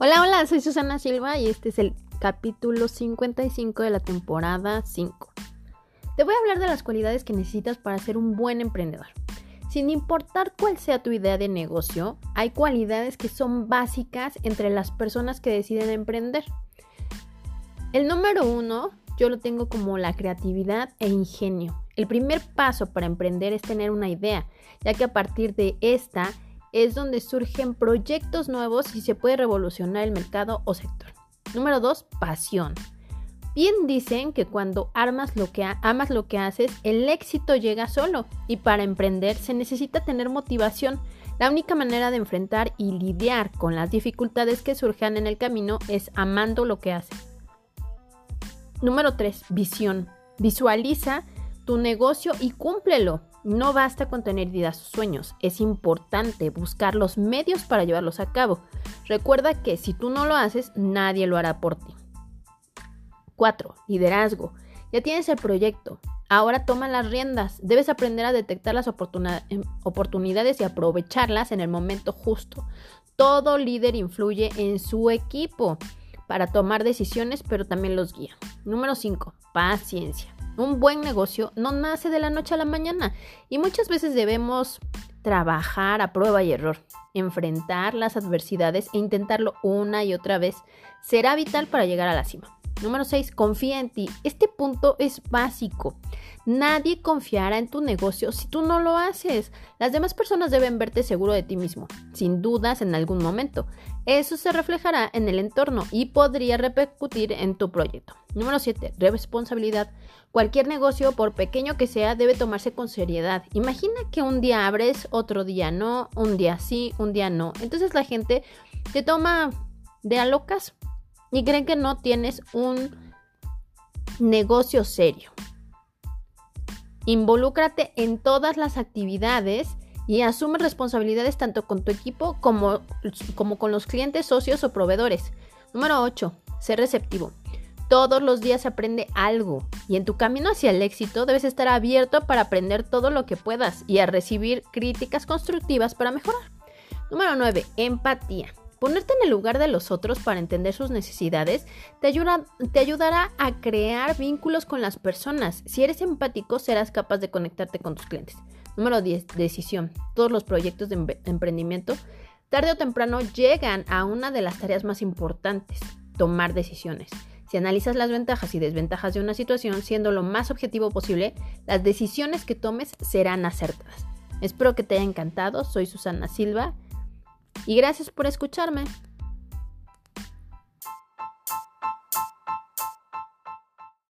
Hola, hola, soy Susana Silva y este es el capítulo 55 de la temporada 5. Te voy a hablar de las cualidades que necesitas para ser un buen emprendedor. Sin importar cuál sea tu idea de negocio, hay cualidades que son básicas entre las personas que deciden emprender. El número uno, yo lo tengo como la creatividad e ingenio. El primer paso para emprender es tener una idea, ya que a partir de esta es donde surgen proyectos nuevos y se puede revolucionar el mercado o sector. Número 2. Pasión. Bien dicen que cuando armas lo que amas lo que haces, el éxito llega solo y para emprender se necesita tener motivación. La única manera de enfrentar y lidiar con las dificultades que surjan en el camino es amando lo que haces. Número 3. Visión. Visualiza tu negocio y cúmplelo. No basta con tener ideas o sueños, es importante buscar los medios para llevarlos a cabo. Recuerda que si tú no lo haces, nadie lo hará por ti. 4. Liderazgo. Ya tienes el proyecto. Ahora toma las riendas. Debes aprender a detectar las em, oportunidades y aprovecharlas en el momento justo. Todo líder influye en su equipo para tomar decisiones, pero también los guía. Número 5. Paciencia. Un buen negocio no nace de la noche a la mañana y muchas veces debemos trabajar a prueba y error, enfrentar las adversidades e intentarlo una y otra vez será vital para llegar a la cima. Número 6. Confía en ti. Este punto es básico. Nadie confiará en tu negocio si tú no lo haces. Las demás personas deben verte seguro de ti mismo, sin dudas en algún momento. Eso se reflejará en el entorno y podría repercutir en tu proyecto. Número 7. Responsabilidad. Cualquier negocio, por pequeño que sea, debe tomarse con seriedad. Imagina que un día abres, otro día no, un día sí, un día no. Entonces la gente te toma de a locas y creen que no tienes un negocio serio. Involúcrate en todas las actividades y asume responsabilidades tanto con tu equipo como, como con los clientes, socios o proveedores. Número 8. Ser receptivo. Todos los días aprende algo y en tu camino hacia el éxito debes estar abierto para aprender todo lo que puedas y a recibir críticas constructivas para mejorar. Número 9. Empatía. Ponerte en el lugar de los otros para entender sus necesidades te, te, ayudará a crear vínculos con las personas. Si eres empático, serás capaz de conectarte con tus clientes. Número 10. Decisión. Todos los proyectos de emprendimiento, tarde o temprano, llegan a una de las tareas más importantes, tomar decisiones. Si analizas las ventajas y desventajas de una situación siendo lo más objetivo posible, las decisiones que tomes serán acertadas. Espero que te haya encantado. Soy Susana Silva y gracias por escucharme.